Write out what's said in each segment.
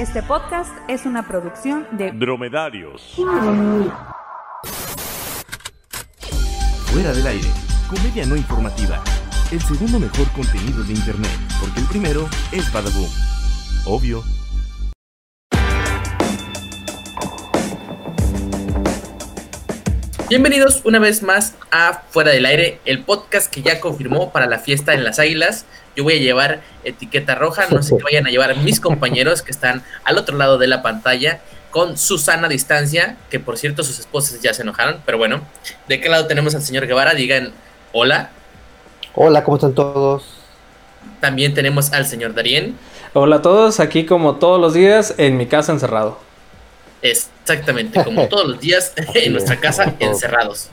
Este podcast es una producción de Dromedarios. Fuera del aire, comedia no informativa. El segundo mejor contenido de internet, porque el primero es Badaboom. Obvio. Bienvenidos una vez más a Fuera del Aire, el podcast que ya confirmó para la fiesta en las Águilas. Yo voy a llevar etiqueta roja, no sé qué vayan a llevar mis compañeros que están al otro lado de la pantalla con Susana distancia, que por cierto sus esposas ya se enojaron, pero bueno, ¿de qué lado tenemos al señor Guevara? Digan hola. Hola, ¿cómo están todos? También tenemos al señor Darien. Hola a todos, aquí como todos los días en mi casa encerrado. Exactamente, como todos los días en nuestra casa encerrados.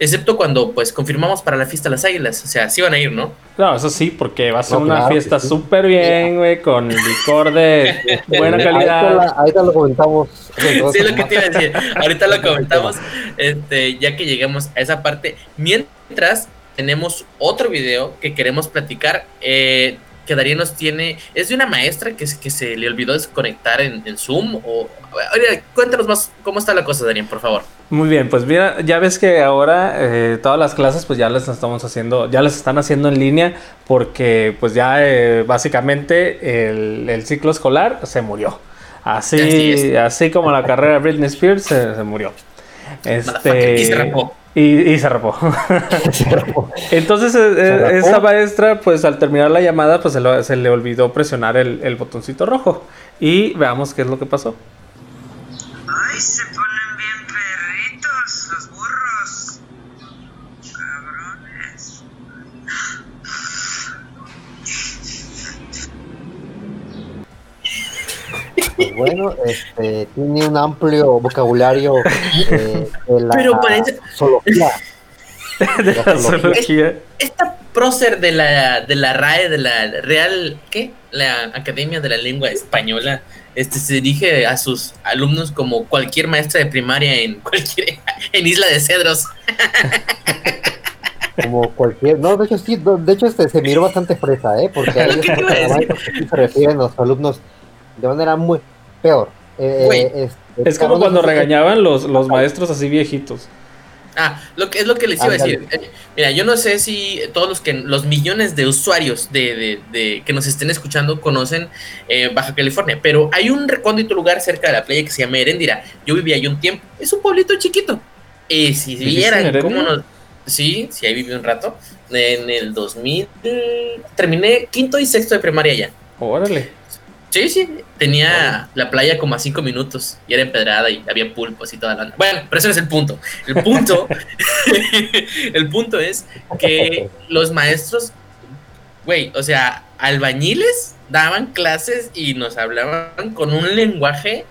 Excepto cuando pues confirmamos para la fiesta de las águilas. O sea, sí van a ir, ¿no? No, eso sí, porque va a ser No, una claro fiesta sí. súper bien, güey, con licor de buena calidad. la- ahorita lo comentamos. Sí, lo que te iba a decir. Ahorita lo comentamos, este, ya que llegamos a esa parte. Mientras tenemos otro video que queremos platicar, eh, que nos tiene, es de una maestra que, se- que se le olvidó desconectar en, en Zoom. O, oye, cuéntanos más cómo está la cosa, Darío, por favor. Muy bien, pues mira, ya ves que ahora eh, todas las clases pues ya las estamos haciendo, ya las están haciendo en línea porque pues ya eh, básicamente el, el ciclo escolar se murió. Así Así, como la carrera de Britney Spears se, se murió. Motherfucker, y se rapó. Y, se rapó. Entonces, eh, eh, rapó? esta maestra, pues al terminar la llamada, pues se, lo- se le olvidó presionar el, el botoncito rojo. Y veamos qué es lo que pasó. Ay, se ponen bien perritos los burros. Cabrones. Pues bueno, este, tiene un amplio vocabulario eh, de la Pero parece- zoología. De la zoología. Esta prócer de la, de la RAE, de la Real, ¿qué? La Academia de la Lengua Española, este se dirige a sus alumnos como cualquier maestra de primaria en cualquier en Isla de Cedros. Como cualquier. No, de hecho, sí, de hecho, este, se miró bastante fresa, ¿eh? Porque hay Lo que te iba a otros decir. maestros que sí se refieren los alumnos de manera muy peor. Eh, Güey, este, Es como cuando regañaban los, los maestros así viejitos. Ah, lo que es lo que les iba a decir. Eh, Mira, yo no sé si todos los que los millones de usuarios de, de- de- que nos estén escuchando conocen eh, Baja California, pero hay un recóndito lugar cerca de la playa que se llama Heréndira. Yo viví ahí un tiempo. Es un pueblito chiquito. Y si ¿Viviste en vieran cómo nos Sí, sí, ahí viví un rato. En el 2000 terminé quinto y sexto de primaria ya. Órale. Sí, sí, tenía la playa como a cinco minutos y era empedrada y había pulpos y toda la... Bueno, pero ese no es el punto. El punto, el punto es que los maestros, güey, o sea, albañiles daban clases y nos hablaban con un lenguaje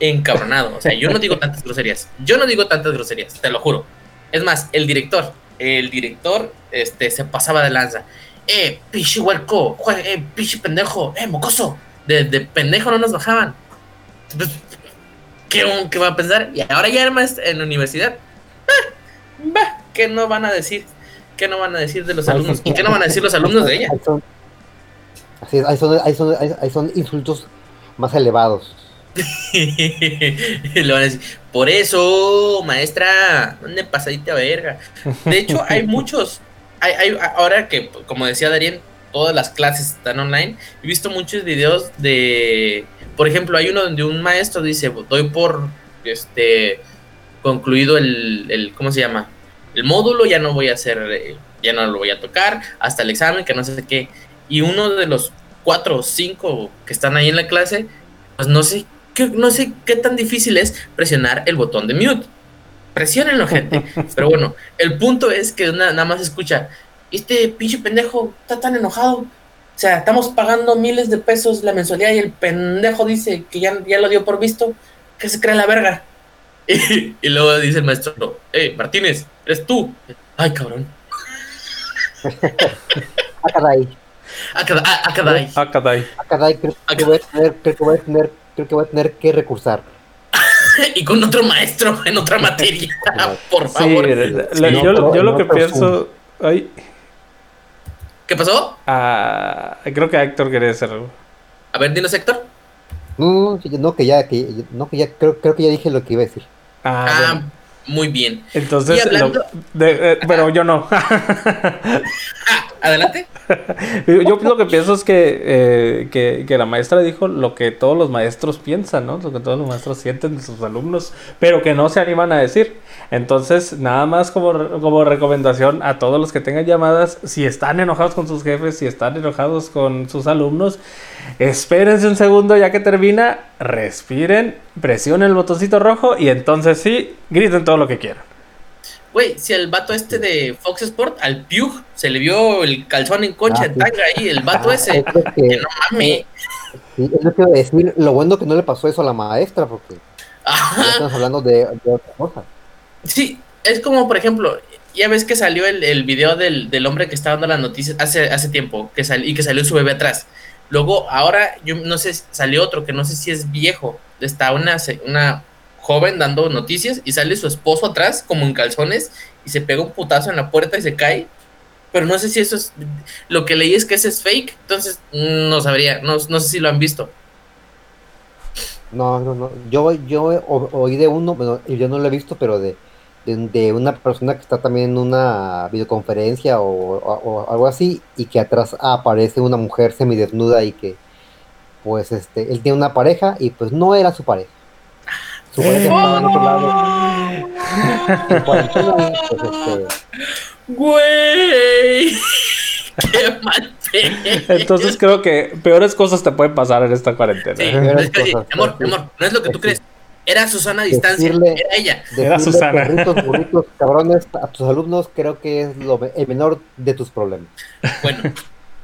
encabronado. O sea, yo no digo tantas groserías. Yo no digo tantas groserías, te lo juro. Es más, el director, el director, este, se pasaba de lanza. Eh, pinche huerco, eh, pinche pendejo, eh, mocoso. De, de pendejo no nos bajaban. Pues, ¿Qué, qué va a pensar? Y ahora ya además en la universidad. Ah, ¿qué no van a decir? ¿Qué no van a decir de los alumnos? ¿Y qué no van a decir los alumnos de ella? Ahí son, así es, ahí son, ahí son, ahí- ahí son insultos más elevados. Y le van a decir, por eso, maestra, ¿dónde pasadita verga? De hecho, hay muchos. Hay, hay- ahora que, como decía Darien, todas las clases están online. He visto muchos videos de. Por ejemplo, hay uno donde un maestro dice: Doy por este concluido el, el- ¿cómo se llama? El módulo, ya no voy a hacer, ya no lo voy a tocar, hasta el examen, que no sé qué. Y uno de los cuatro o cinco que están ahí en la clase, pues no sé qué, no sé qué tan difícil es presionar el botón de mute. Presionenlo, gente. Pero bueno, el punto es que na- nada más escucha, este pinche pendejo está tan enojado. O sea, estamos pagando miles de pesos la mensualidad y el pendejo dice que ya, ya lo dio por visto, que se cree la verga. Y, y luego dice el maestro, hey, Martínez, eres tú. Ay, cabrón. Caray. Ah, ah, caray. Ah, caray. Ah, caray, creo que voy a tener, creo que voy a tener, creo que voy a tener que recursar. Y con otro maestro en otra materia, por Sí, favor. la- no, yo, lo que pienso. Ay, ¿Qué pasó? ah, creo que Héctor quería decir algo. A ver, dinos, Héctor. No, no, sí, no, que ya, que, no, que ya, creo, creo que ya dije lo que iba a decir. Ah, Ah, bueno. muy bien. Entonces, y hablando- lo- de- eh, pero yo no. Adelante. yo lo que pienso es que, eh, que, que la maestra dijo lo que todos los maestros piensan, ¿no? Lo que todos los maestros sienten de sus alumnos, pero que no se animan a decir. Entonces, nada más como, como recomendación a todos los que tengan llamadas, si están enojados con sus jefes, si están enojados con sus alumnos, espérense un segundo ya que termina, respiren, presionen el botoncito rojo y entonces sí, griten todo lo que quieran. Güey, si al vato este de Fox Sport, al Pugh, se le vio el calzón en concha Ah, en tanga ahí, el vato Ah, ese. es lo Que que, no mames. sí, es lo que decir. Lo bueno que no le pasó eso a la maestra, porque Ajá. estamos hablando de, de otra cosa. Sí, es como, por ejemplo, ya ves que salió el, el video del, del hombre que está dando las noticias hace, hace tiempo que sal- y que salió su bebé atrás. Luego, ahora, yo no sé, salió otro que no sé si es viejo. Está una, una joven dando noticias y sale su esposo atrás, como en calzones, y se pega un putazo en la puerta y se cae. Pero no sé si eso es. Lo que leí es que ese es fake, entonces mm, no sabría, no, no sé si lo han visto. No, no, no. Yo, yo o- oí de uno, bueno, yo no lo he visto, pero de, de, de una persona que está también en una videoconferencia o, algo así, y que atrás aparece una mujer semidesnuda y que, pues, este, él tiene una pareja y pues no era su pareja. Su pareja estaba en otro lado. En cuarentena, pues, este, ¡Güey! ¡Qué mal! Entonces creo que peores cosas te pueden pasar en esta cuarentena. Sí, es que, cosas, amor, sí. amor, no es lo que tú crees. Era Susana a distancia, Decirle- era ella. Era Susana. perritos, burritos, cabrones a tus alumnos creo que es lo, el menor de tus problemas. Bueno,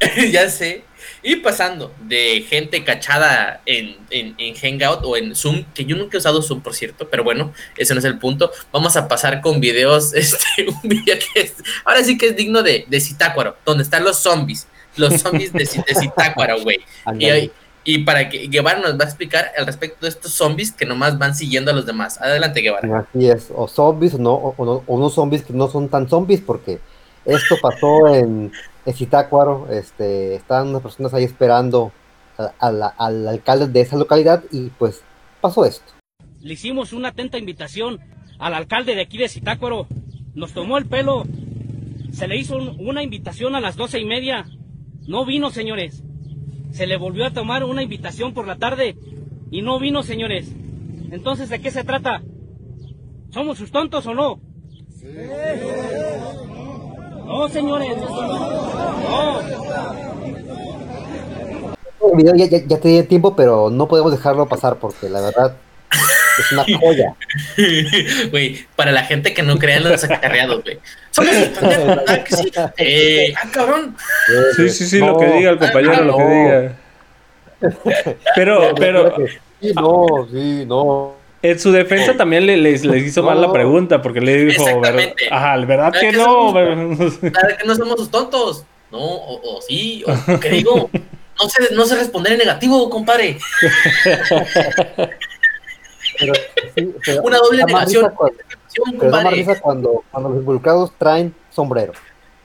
ya sé. Y pasando de gente cachada en, en, en Hangout o en Zoom, que yo nunca he usado Zoom, por cierto, pero bueno, ese no es el punto. Vamos a pasar con videos, este, un video que es, ahora sí que es digno de, de Citácuaro, donde están los zombies, los zombies de, de Citácuaro, güey. Y, para que Guevara nos va a explicar al respecto de estos zombies que nomás van siguiendo a los demás. Adelante, Guevara. Así es, o zombies o no, o, o no- o unos zombies que no son tan zombies, porque esto pasó en, en Zitácuaro, este, estaban unas personas ahí esperando a- a la- al alcalde de esa localidad y pues pasó esto. Le hicimos una atenta invitación al alcalde de aquí de Zitácuaro. Nos tomó el pelo. Se le hizo un- una invitación a las doce y media. No vino, señores. Se le volvió a tomar una invitación por la tarde y no vino, señores. Entonces, ¿de qué se trata? ¿Somos sus tontos o no? No, señores. No. El video ya, ya, ya tenía tiempo, pero no podemos dejarlo pasar porque la verdad es una joya. Güey, para la gente que no crea en los acarreados, güey. Somos los pendejos, ¿verdad que sí? Eh, ah, cabrón. Sí, sí, sí, lo No, que diga el compañero, lo que no. diga. Pero, pero Sí, no, sí, no. En su defensa también le, les, les hizo mal la pregunta porque le dijo, ver- ajá, ¿verdad ¿Verdad que que no? somos- Claro que no somos sus tontos. No, o, o sí, o ¿qué digo? No sé, no sé responder en negativo, compadre. Pero, sí, pero Una doble negación. cuando- Negación, pero da más compadre. risa cuando, cuando los involucrados traen sombrero.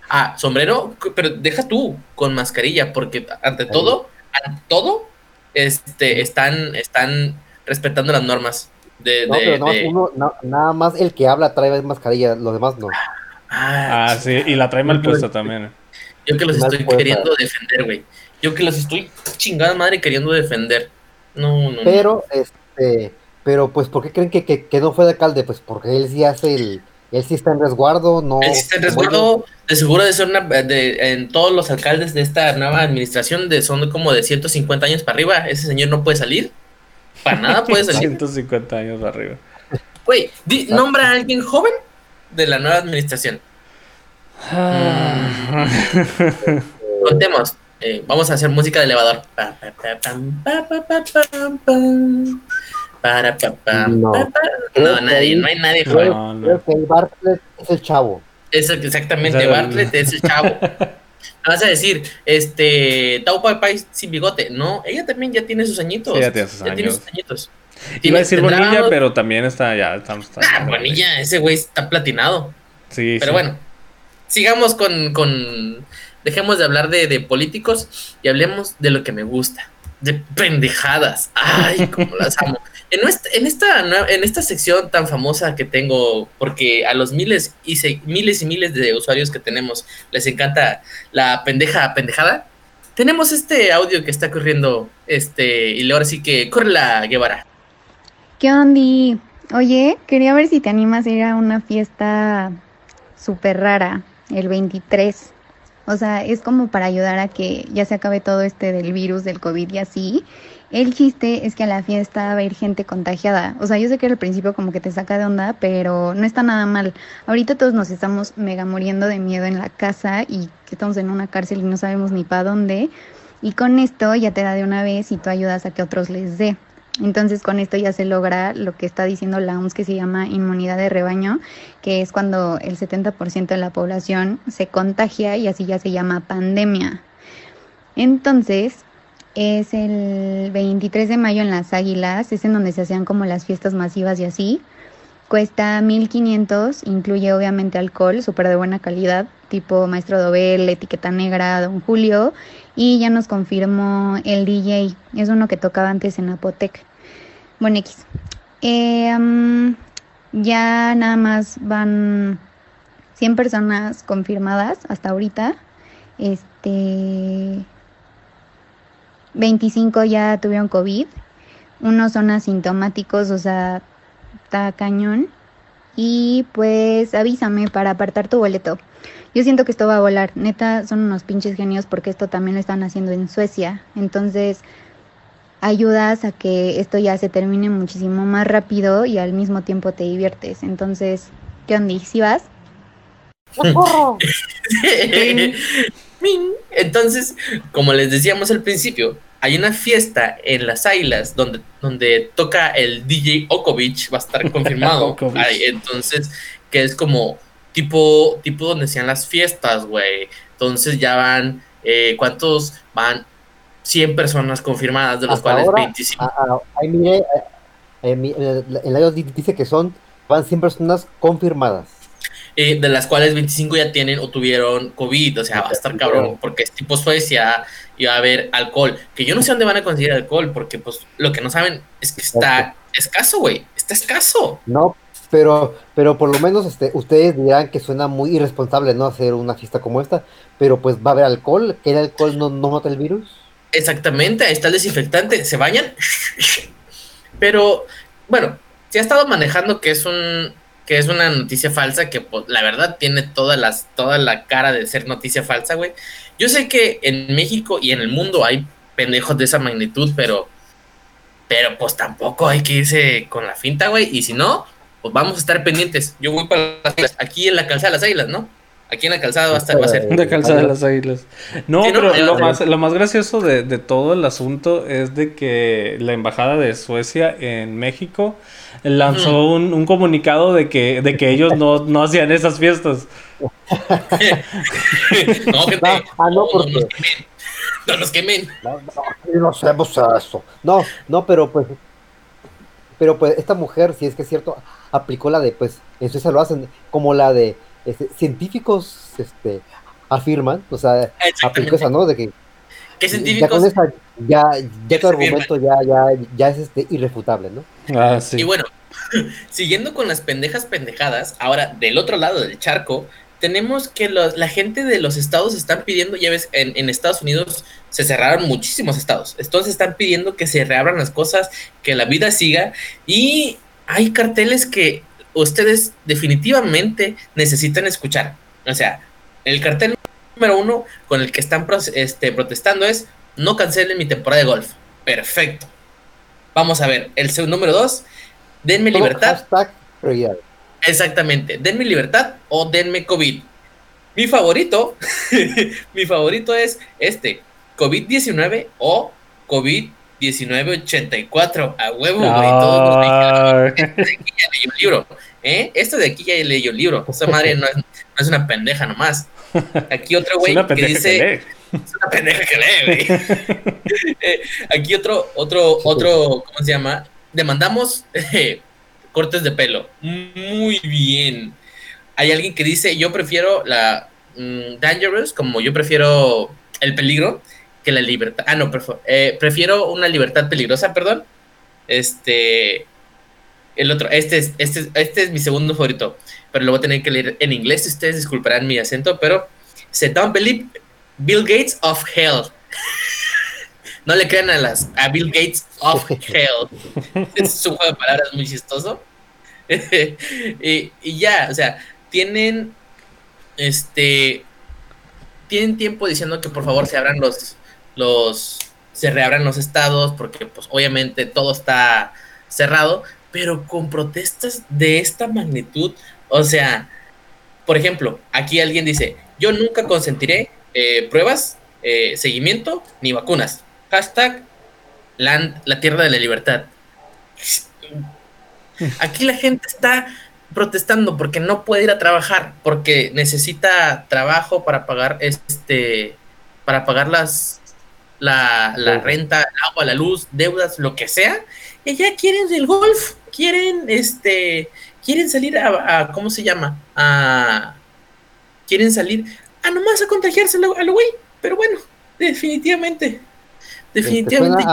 Ah, sombrero, pero deja tú con mascarilla, porque ante todo, ante todo, este, están, están respetando las normas de, No, de- pero nada más, de- uno, na- nada más el que habla trae mascarilla, los demás no. Ah, Ah, sí, y la trae mal puesta también. Yo que los Mal estoy puesta. queriendo defender, güey. Yo que los estoy chingada madre queriendo defender. No, no, no. Pero, este, pero pues, ¿por qué creen que, que, que no fue de alcalde? Pues porque él sí hace el, él sí está en resguardo, no. Él sí está en resguardo, de seguro de ser una, de, en todos los alcaldes de esta nueva administración de son como de 150 años para arriba, ese señor no puede salir. Para nada puede salir. 150 años arriba. Güey, di- nombra a alguien joven de la nueva administración. Contemos. eh, vamos a hacer música de elevador. No. nadie, no hay nadie joven. No, no. creo que el Bartlett es el chavo. Es el- exactamente, Bartlett es el chavo. Vas a decir, este, Tau Pai Pai sin bigote. No, ella también ya tiene sus añitos. Sí, ya tiene sus años. sus añitos. Iba a decir tendrá Bonilla, pero también está ya. Estamos, está- Ah, Bonilla, ese güey está platinado. Sí, Pero sí. bueno, sigamos con, con- Dejemos de hablar de, de políticos y hablemos de lo que me gusta. de pendejadas. Ay, cómo las amo. En, esta, en esta sección tan famosa que tengo, porque a los miles y, se- miles y miles de usuarios que tenemos les encanta la pendeja pendejada, tenemos este audio que está corriendo, este, y ahora sí que corre la Guevara. ¿Qué onda? Oye, quería ver si te animas a ir a una fiesta súper rara, el 23. O sea, es como para ayudar a que ya se acabe todo este del virus, del COVID y así. El chiste es que a la fiesta va a ir gente contagiada. O sea, yo sé que al principio como que te saca de onda, pero no está nada mal. Ahorita todos nos estamos mega muriendo de miedo en la casa y que estamos en una cárcel y no sabemos ni para dónde. Y con esto ya te da de una vez y tú ayudas a que otros les dé. Entonces con esto ya se logra lo que está diciendo la OMS que se llama inmunidad de rebaño, que es cuando el 70% de la población se contagia y así ya se llama pandemia. Entonces es el 23 de mayo en Las Águilas, es en donde se hacían como las fiestas masivas y así. Cuesta 1500, incluye obviamente alcohol, súper de buena calidad, tipo Maestro Dobel, Etiqueta Negra, Don Julio, y ya nos confirmó el DJ, es uno que tocaba antes en Apotec. Bueno, X. Eh, ya nada más van 100 personas confirmadas hasta ahorita. Este. 25 ya tuvieron COVID. Unos son asintomáticos, o sea, está cañón. Y pues avísame para apartar tu boleto. Yo siento que esto va a volar. Neta, son unos pinches genios porque esto también lo están haciendo en Suecia. Entonces, ayudas a que esto ya se termine muchísimo más rápido y al mismo tiempo te diviertes. Entonces, ¿qué onda? ¿Sí vas? Entonces, como les decíamos al principio, hay una fiesta en las Islas donde, donde toca el DJ Okovic, va a estar confirmado. Ay, entonces, que es como tipo, tipo donde hacían las fiestas, güey. Entonces ya van, eh, ¿cuántos van? 100 personas confirmadas, de los Hasta cuales ahora, 25. ah, ah, ahí mire, eh, eh, la iOS dice que son, van 100 personas confirmadas. Eh, de las cuales 25 ya tienen o tuvieron COVID, o sea, va a estar cabrón, porque es tipo Suecia y va a haber alcohol, que yo no sé dónde van a conseguir alcohol, porque pues lo que no saben es que está escaso, güey, está escaso. No, pero, pero por lo menos este, ustedes dirán que suena muy irresponsable no hacer una fiesta como esta, pero pues va a haber alcohol, que el alcohol no, no mata el virus. Exactamente, ahí está el desinfectante, se bañan, pero bueno, se ha estado manejando que es un que es una noticia falsa que pues, la verdad tiene todas las toda la cara de ser noticia falsa, güey. Yo sé que en México y en el mundo hay pendejos de esa magnitud, pero pero pues tampoco hay que irse con la finta, güey, y si no, pues vamos a estar pendientes. Yo voy para las aquí en la calzada de las águilas, ¿no? Aquí en la calzada va a estar va a ser De calzada de las águilas. No, Sí, no, pero lo más, lo más gracioso de, de todo el asunto es de que la embajada de Suecia en México lanzó un, un comunicado de que, de que ellos no, no hacían esas fiestas. no, gente, Ah, ah, no, porque- nos quemen. No nos quemen. No, no, no eso. No, no, pero pues, pero pues esta mujer, si es que es cierto, aplicó la de, pues, en Suecia lo hacen, como la de este, científicos, este, afirman, o sea, aplicó esa, ¿no? De que ¿Qué ya científicos? con esa, ya, ya tu argumento ya, ya, ya es este irrefutable, ¿no? Ah, sí. Y bueno, siguiendo con las pendejas pendejadas, ahora del otro lado del charco, tenemos que los- la gente de los estados están pidiendo, ya ves, en, en Estados Unidos se cerraron muchísimos estados, entonces están pidiendo que se reabran las cosas, que la vida siga, y hay carteles que ustedes definitivamente necesitan escuchar. O sea, el cartel número uno con el que están pro- este, protestando es no cancelen mi temporada de golf. Perfecto. Vamos a ver, el segundo número dos, denme libertad. Hashtag. Exactamente, denme libertad o denme COVID. Mi favorito, mi favorito es este, COVID-19 o COVID-1984. A huevo, güey. Todos los mexicanos. Este de aquí ya leyó el libro. ¿eh? Esto de aquí ya leyó el libro. Esa madre no es, no es una pendeja nomás. Aquí otro güey que dice. que. Es una pendeja que lee, güey. Eh, aquí otro, otro, otro, ¿cómo se llama? Demandamos eh, cortes de pelo. Muy bien. Hay alguien que dice, yo prefiero la mm, Dangerous, como yo prefiero el peligro, que la libertad. Ah, no, prefiero, eh, prefiero una libertad peligrosa, perdón. Este. El otro, este es, este, es- este es mi segundo favorito, pero lo voy a tener que leer en inglés. Ustedes disculparán mi acento, pero se don't believe Bill Gates of hell. No le crean a las a Bill Gates of hell. Es un juego de palabras muy chistoso. y, y ya, o sea, tienen este tienen tiempo diciendo que por favor se abran los los se reabran los estados porque pues obviamente todo está cerrado, pero con protestas de esta magnitud, o sea, por ejemplo, aquí alguien dice, yo nunca consentiré eh, pruebas, eh, seguimiento ni vacunas. Hashtag land, la tierra de la libertad. Aquí la gente está protestando porque no puede ir a trabajar, porque necesita trabajo para pagar este, para pagar las la, la renta, el agua, la luz, deudas, lo que sea. Y allá quieren el golf, quieren este, quieren salir a, a- ¿cómo se llama? A quieren salir a nomás a contagiarse a lo, güey. Pero bueno, definitivamente, Este, definitivamente.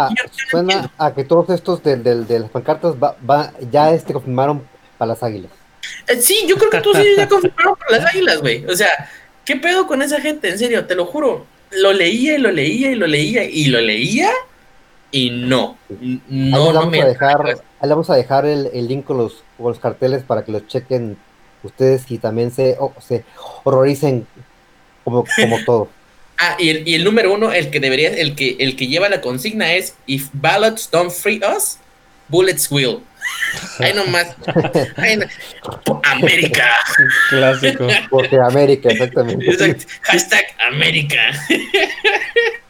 suena, a, suena que todos estos de, de- de las pancartas va, va- ya este confirmaron para las águilas. Eh, Sí, yo creo que tú sí ya confirmaron por las águilas, güey. O sea, ¿qué pedo con esa gente? En serio, te lo juro. Lo leía y lo leía y lo leía y lo leía y no. Ahí No, no vamos a dejar, ahí vamos a dejar el, el link con los, con los carteles para que los chequen ustedes y también se, oh, se horroricen como, como todo. Ah, y el, y el número uno, el que debería, el que, el que lleva la consigna es If ballots don't free us, bullets will. Ahí nomás. No- América. Clásico. Porque América, exactamente. Exacto. Hashtag América.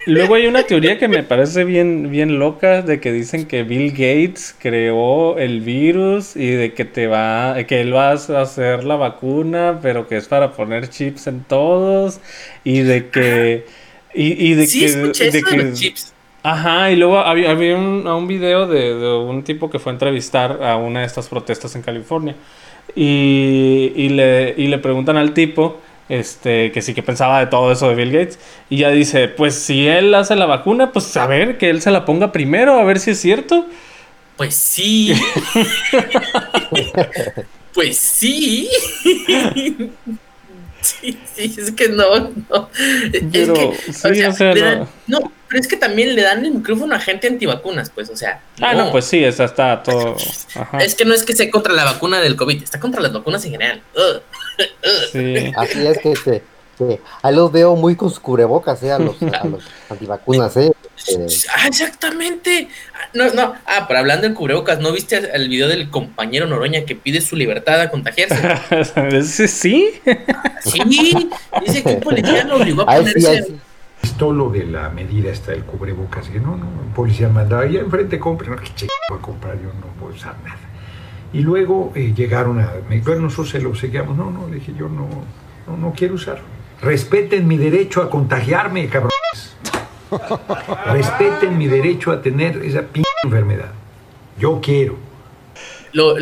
Luego hay una teoría que me parece bien, bien loca de que dicen que Bill Gates creó el virus y de que te va, que él va a hacer la vacuna, pero que es para poner chips en todos y de que y, y de Sí, que, escuché de eso de que- los chips. Ajá, y luego había, había un, un video de, de un tipo que fue a entrevistar a una de estas protestas en California. Y, y le, y le preguntan al tipo este, que sí que pensaba de todo eso de Bill Gates. Y ya dice, pues si él hace la vacuna, pues a ver, que él se la ponga primero, a ver si es cierto. Pues sí. pues sí. Sí, sí, es que no, no. Es Pero, que, sí, o sea, le no. dan- no, pero es que también le dan el micrófono a gente antivacunas, pues, o sea. Ah, no, pues sí, esa está todo. Ajá. Es que no es que sea contra la vacuna del COVID, está contra las vacunas en general. Sí. Así es que, que, que ahí los veo muy con sus cubrebocas, eh, a los, a los antivacunas, eh. Eh, Ah, exactamente. No, no. Ah, pero hablando en cubrebocas, ¿no viste el video del compañero Noroña que pide su libertad a contagiarse? Sí, sí. Sí, dice que un policía lo obligó a sí, ponerse. sí. Esto lo de la medida está el cubrebocas. Que no, no, el policía mandaba allá enfrente compre. No, que che, voy a comprar, yo no voy a usar nada. Y luego eh, llegaron a. Me, bueno, nosotros se lo seguíamos. No, no, le dije yo no, no, no quiero usar. Respeten mi derecho a contagiarme, cabrones. Respeten mi derecho a tener esa p enfermedad. Yo quiero. Lo-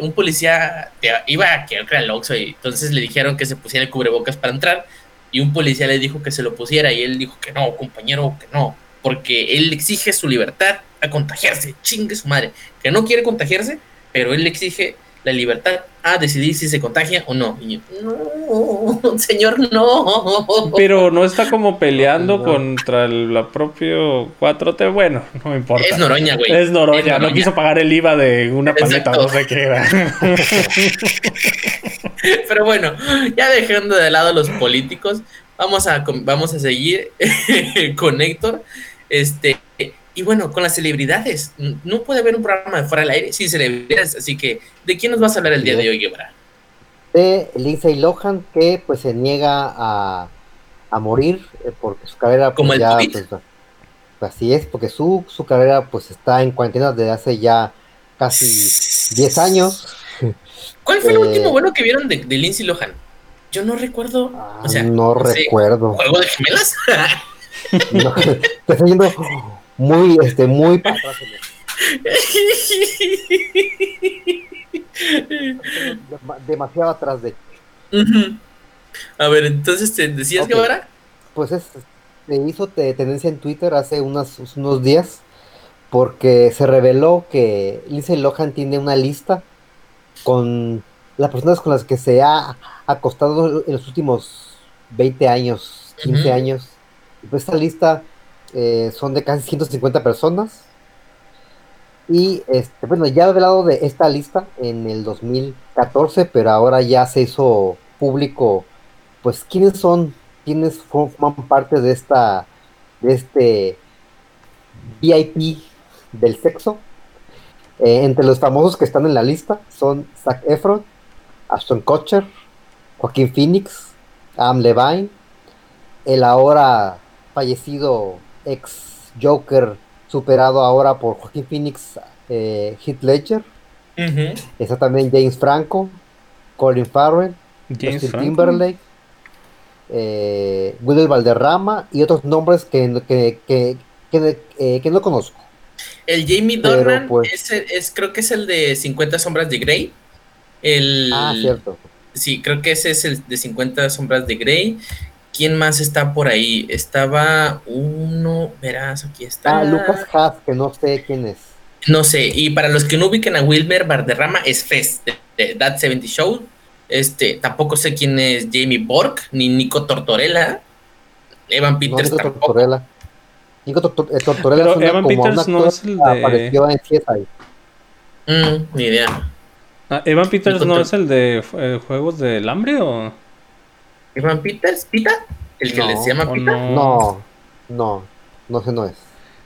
un policía iba a que era el Oxxo y entonces le dijeron que se pusiera el cubrebocas para entrar y un policía le dijo que se lo pusiera y él dijo que no, compañero, que no, porque él exige su libertad a contagiarse, chingue su madre, que no quiere contagiarse, pero él le exige la libertad a decidir si se contagia o no. Y yo, no, señor, no. Pero no está como peleando No. contra el la propio 4T. Bueno, no me importa. Es Noroña, güey. Es Noroña, Es no quiso pagar el IVA de una paleta, no sé qué era. Pero bueno, ya dejando de lado los políticos, vamos a, vamos a seguir con Héctor. Este, y bueno, con las celebridades. No puede haber un programa de fuera del aire sin celebridades. Así que, ¿de quién nos vas a hablar el día de hoy, Guevara? de Lindsay Lohan que pues se niega a, a morir eh, porque su carrera Como pues, el ya pues, así es porque su, su carrera pues está en cuarentena desde hace ya casi 10 años ¿Cuál fue el Eh, último bueno que vieron de, de Lindsay Lohan? Yo no recuerdo. Ah, O sea, no sé, recuerdo ¿Juego de gemelas? No, estoy yendo muy este muy para atrás, Dem- demasiado atrás de Ujú. A ver, entonces te decías, Ok. Guevara. pues es se hizo te- tendencia en Twitter hace unos, unos días porque se reveló que Lindsay Lohan tiene una lista con las personas con las que se ha acostado en los últimos 20 años, 15 Ujú. años. Y pues esta lista eh, son de casi 150 personas. Y este, bueno, ya he hablado de esta lista en el 2014, pero ahora ya se hizo público, pues quiénes son, quiénes forman parte de esta, de este VIP del sexo. Eh, entre los famosos que están en la lista son Zac Efron, Ashton Kutcher, Joaquín Phoenix, Adam Levine, el ahora fallecido ex Joker superado ahora por Joaquín Phoenix, eh, Heath Ledger, Ujú. está también James Franco, Colin Farrell, James Justin Franco. Timberlake, eh, Valderrama y otros nombres que, que, que, que, eh, que no conozco. El Jamie Pero, Dornan pues- es, creo que es el de 50 sombras de Grey. El, Ah, cierto. Sí, creo que ese es el de 50 sombras de Grey. ¿Quién más está por ahí? Estaba uno, verás, aquí está. Ah, Lucas Haas, que no sé quién es. No sé, y para los que no ubiquen a Wilmer Valderrama, es Fez, de, de That 70 Show. Este, tampoco sé quién es Jamie Bork, ni Nico Tortorella. Evan No, Peters Nico tampoco. Tortorella. Nico Tortor- eh, Tortorella Pero Evan como Peters no es el de- apareció en CSI. Mm, ni idea. Ah, Evan Peters Nico no Tor- es el de eh, Juegos del Hambre o. ¿Evan Peters? ¿Pita? ¿El que No, les llama Pita? no? No, no, no sé, no es.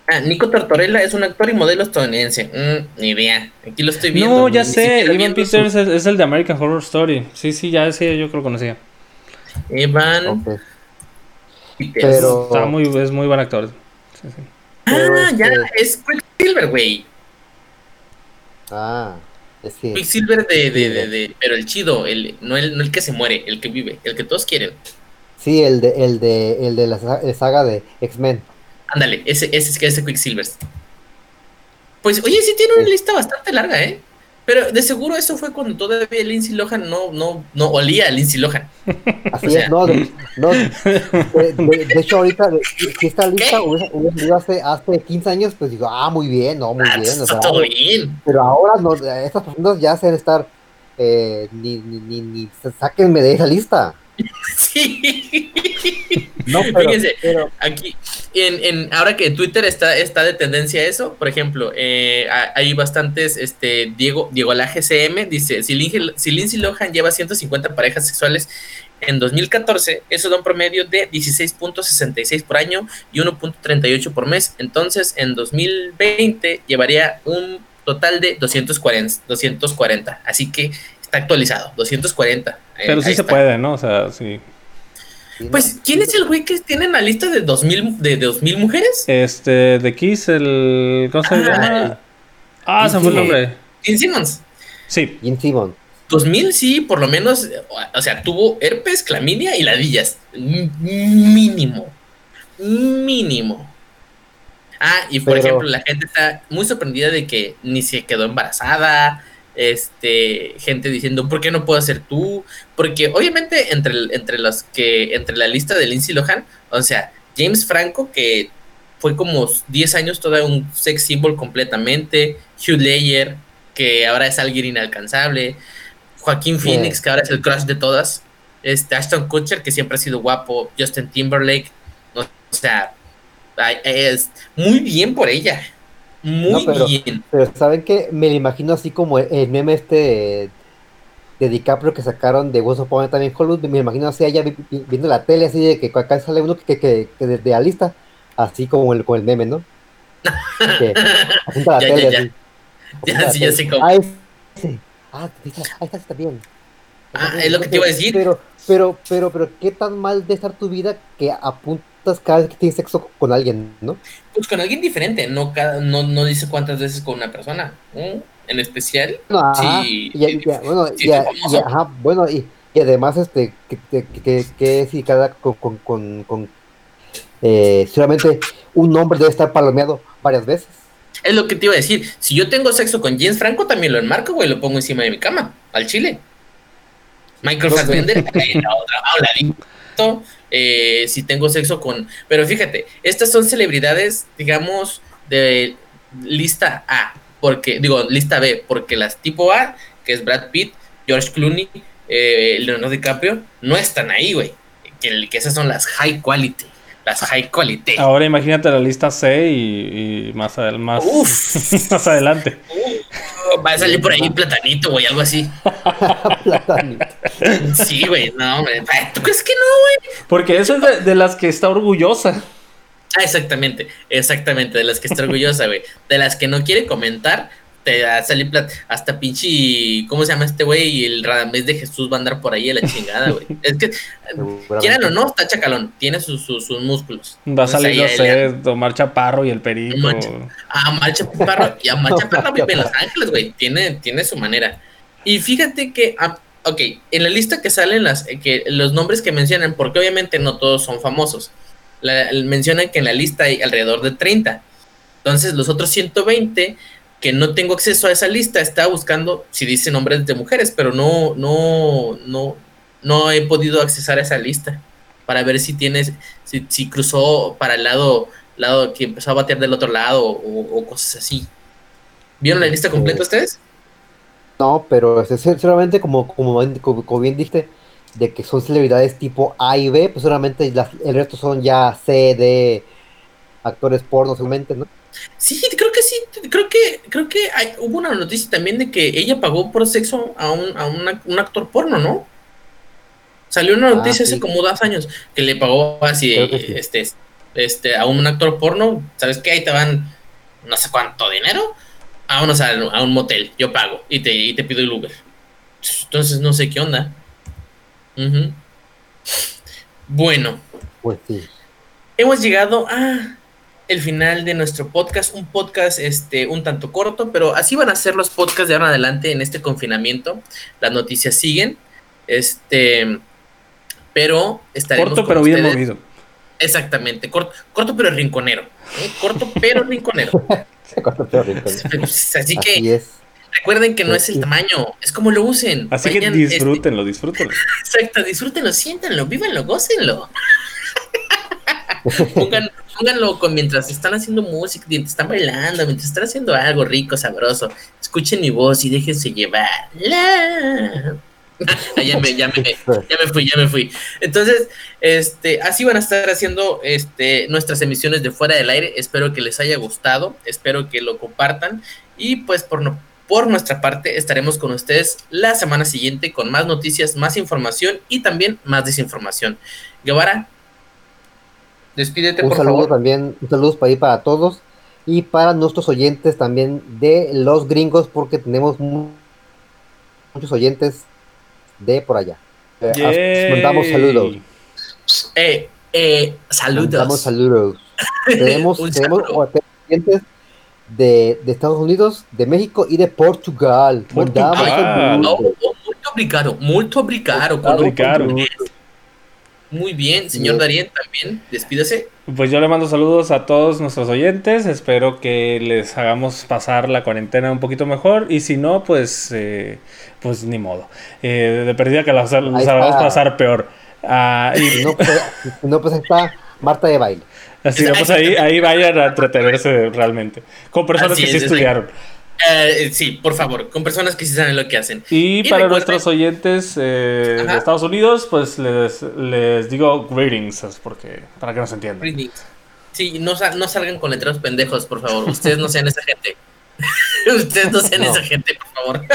Ah, Nico Tortorella es un actor y modelo estadounidense. Mm, ni idea. Aquí lo estoy viendo. No, ya ni sé, Evan su- Peters es, es el de American Horror Story. Sí, sí, ya sé, yo creo que lo conocía. Evan. Peters. Pero- Está muy, es muy buen actor. Sí, sí. pero Ah, ya, este- es Quicksilver, güey. Ah, que. Quicksilver de, de, de, de- Pero el chido, el, no, el, no el que se muere, el que vive, el que todos quieren. Sí, el de, el de, el de la sa- saga de X-Men. Ándale, ese, ese es que ese Quicksilver. Pues, oye, sí tiene una Sí. lista bastante larga, ¿eh? Pero de seguro eso fue cuando todavía Lindsay Lohan no, no, no olía a Lindsay Lohan. Así O sea- es, no, de, no, de, de- de hecho ahorita, si esta lista hubiese, hubiese salido hace, hace 15 años, pues digo, ah, muy bien, no, muy Ah, bien. o está sea, todo bien. Pero ahora no, estas personas ya se deben estar, eh, ni, ni, ni, ni, sáquenme de esa lista. Sí. No, pero, Fíjense, pero Aquí, en, en, ahora que Twitter está, está de tendencia eso, por ejemplo, eh, ha- hay bastantes, este, Diego, Diego la GCM dice, si Lindsay Lohan lleva 150 parejas sexuales en 2014, eso da un promedio de 16.66 por año y 1.38 por mes, entonces en 2020 llevaría un total de 240, 240, así que está actualizado, 240. Eh, Pero sí se está. puede, ¿no? O sea, sí. Pues, ¿quién es el güey que tiene en la lista de 2000, de 2000 mujeres? Este, de Kiss, el. ¿Cómo se Ah, llama? Ah, se me fue el sí. nombre. Gene Simmons. Sí. Gene Simmons. 2000 sí, por lo menos, o sea, tuvo herpes, clamidia y ladillas. M- Mínimo. Mínimo. Ah, y por Pero- ejemplo, la gente está muy sorprendida de que ni se quedó embarazada. Este, gente diciendo, ¿por qué no puedo ser tú? Porque obviamente entre, entre los que, entre la lista de Lindsay Lohan, o sea, James Franco, que fue como 10 años toda un sex symbol completamente, Hugh Ledger, que ahora es alguien inalcanzable, Joaquín. Phoenix, que ahora es el crush de todas, este Ashton Kutcher, que siempre ha sido guapo, Justin Timberlake, o sea, es muy bien por ella, muy No, pero- bien. Pero ¿saben qué? Me lo imagino así como el, el meme este de DiCaprio que sacaron de Once Upon a Time in Hollywood. Me imagino así ella vi- vi- viendo la tele, así de que acá sale uno que, que, que de, de la lista, así como el, con el meme, ¿no? Que apunta la Ya, ya, tele. ya. así. Ya, Apunta a la sí, ya tele. sé cómo. Ah, ese. Ah, ahí está, está bien. Ah, es lo que te iba a decir. Pero, pero, pero, pero, ¿qué tan mal de estar tu vida que apuntas cada vez que tienes sexo con alguien, ¿no? Pues con alguien diferente, no, cada, no, no dice cuántas veces con una persona. ¿eh? En especial, No, Sí, y- bueno, sí, ajá, bueno, y, y además, este, que, que, que, que si cada, con, con, con, con, eh, seguramente un hombre debe estar palomeado varias veces. es lo que te iba a decir. Si yo tengo sexo con James Franco, también lo enmarco, güey, lo pongo encima de mi cama, al chile. Michael Fassbender, en la otra, a un ladito. Eh, si tengo sexo con... Pero fíjate, estas son celebridades, digamos, de lista A, porque, digo, lista B, porque las tipo A, que es Brad Pitt, George Clooney, eh, Leonardo DiCaprio, no están ahí, güey. Que, que esas son las high quality. Las high quality. Ahora imagínate la lista C y, y más, adel- más, Uf. más adelante. Uh, va a salir por ahí platanito, güey, algo así. Platanito. Sí, güey, no, hombre. ¿Tú crees que no, güey? Porque eso es de, de las que está orgullosa. Ah, exactamente, exactamente, de las que está orgullosa, güey. De las que no quiere comentar, te va a salir hasta pinche, ¿cómo se llama este güey? Y el Radamés de Jesús va a andar por ahí a la chingada, güey. Es que, quieran o no, está chacalón, tiene sus, sus, sus músculos. Va a salir, no sé, Omar Chaparro y el Perico. Omar A Marcha Chaparro, y a Marcha Chaparro vive en Los Ángeles, güey. Tiene, tiene su manera. Y fíjate que, ah, ok, en la lista que salen las, que los nombres que mencionan, porque obviamente no todos son famosos, la- mencionan que en la lista hay alrededor de 30. Entonces, los otros 120 que no tengo acceso a esa lista, estaba buscando si dice nombres de mujeres, pero no, no, no, no he podido accesar a esa lista para ver si tienes, si, si cruzó para el lado, lado que empezó a batear del otro lado o, o cosas así. ¿Vieron la lista completa ustedes? No, pero este, sinceramente, como, como, como, como bien dijiste, de que son celebridades tipo A y B, pues solamente las- el resto son ya C, D, actores porno, seguramente, ¿no? Sí, creo que sí, creo que, creo que hay- hubo una noticia también de que ella pagó por sexo a un, a una- un actor porno, ¿no? Salió una Ah, noticia hace como dos años que le pagó así, sí. este, este, a un actor porno, ¿sabes qué? Ahí te van no sé cuánto dinero, vámonos a, a un motel, yo pago y te, y te pido el Uber. Entonces no sé qué onda. Bueno, Pues sí. hemos llegado a el final de nuestro podcast, un podcast este un tanto corto, pero así van a ser los podcasts de ahora en adelante en este confinamiento. Las noticias siguen. Este pero estaremos Corto con pero bien ustedes. movido. Exactamente, corto, corto pero rinconero. ¿eh? Corto pero rinconero. Se corta peor, entonces. Así Así que es. recuerden que no es el tamaño, es como lo usen. Así que Vayan, este, disfrútenlo, disfrútenlo. Exacto, disfrútenlo, siéntanlo, vívanlo, gócenlo. Pongan, pónganlo con, mientras están haciendo música, mientras están bailando, mientras están haciendo algo rico, sabroso. Escuchen mi voz y déjense llevar. La. Ya, me, ya, me, ya me fui, ya me fui. Entonces, este, así van a estar haciendo este, nuestras emisiones de fuera del aire. Espero que les haya gustado, espero que lo compartan. Y pues por, no, por nuestra parte estaremos con ustedes la semana siguiente con más noticias, más información y también más desinformación. Guevara, despídete Un por saludo favor. también, un saludo para ahí para todos y para nuestros oyentes también de los gringos, porque tenemos mu- muchos oyentes de por allá. Eh, mandamos saludos. Eh, eh, saludos. Mandamos saludos. tenemos, tenemos oyentes de, de Estados Unidos, de México y de Portugal. Mandamos Portugal. saludos. Oh, oh, muito obrigado, muito obrigado. Obrigado, Obrigado. Muy bien, señor. Darien también, despídase. Pues yo le mando saludos a todos nuestros oyentes. Espero que les hagamos pasar la cuarentena un poquito mejor. Y si no, pues, eh, pues ni modo. Eh, de perdida que Ahí hagamos pasar peor. Ah, y Si no, pues, si no, pues está Marta de baile. así no, pues ahí, ahí vayan a entretenerse realmente. Con personas Así que sí es, es estudiaron. Eh, sí, por favor, con personas que sí saben lo que hacen. Y, Y para recuerden- nuestros oyentes eh, de. Estados Unidos, pues les, les digo greetings, porque, para que nos entiendan. Greetings. Sí, no, sal- no salgan con letreros pendejos, por favor. Ustedes no sean esa gente. Ustedes no sean No. esa gente, por favor.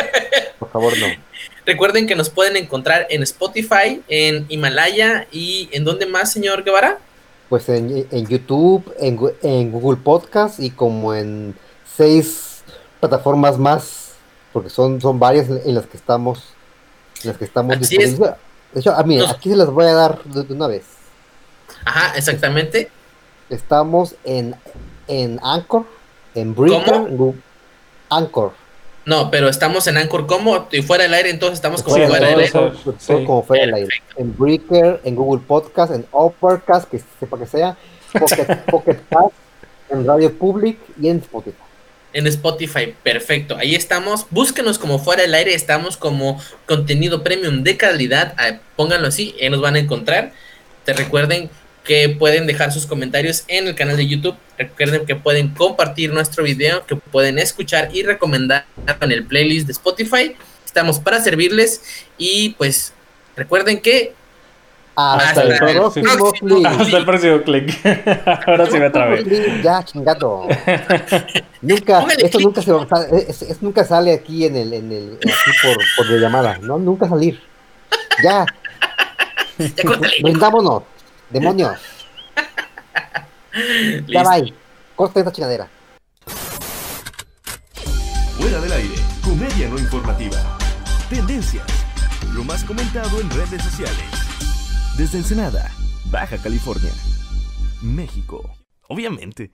Por favor, no. Recuerden que nos pueden encontrar en Spotify, en Himalaya y en dónde más, señor Guevara. Pues en, en YouTube, en, en Google Podcast y como en seis plataformas más, porque son, son varias en, en las que estamos, en las que estamos Así es. disponibles. De hecho, ah, mira, Nos- aquí se las voy a dar de, de una vez. Ajá, exactamente. Estamos en, en Anchor, en Breaker, Anchor. No, pero estamos en Anchor como y fuera del aire, entonces estamos como Sí, fuera del aire. sí. como fuera del aire. En Breaker, en Google Podcast, en Overcast, que sepa que sea, Pocket, Pocket Cast, en Radio Public y en Spotify. En Spotify, perfecto. Ahí estamos. Búsquenos como fuera del aire. Estamos como contenido premium de calidad. ah, Pónganlo así, ahí nos van a encontrar. Te recuerden que pueden dejar sus comentarios en el canal de YouTube. Recuerden que pueden compartir nuestro video, que pueden escuchar y recomendar en el playlist de Spotify. Estamos para servirles y pues recuerden que Hasta, Hasta el próximo próximo clip. Hasta el próximo click. Ahora sí me trabé. Ya, chingado. nunca, Póngale esto clic. nunca se va a es, es- nunca sale aquí en el, en el, aquí por, por llamada, no, nunca salir. Ya, brindámonos, demonios, ya bye, corta esta chingadera. Fuera del aire, comedia no informativa. Tendencias, lo más comentado en redes sociales. Desde Ensenada, Baja California, México. Obviamente.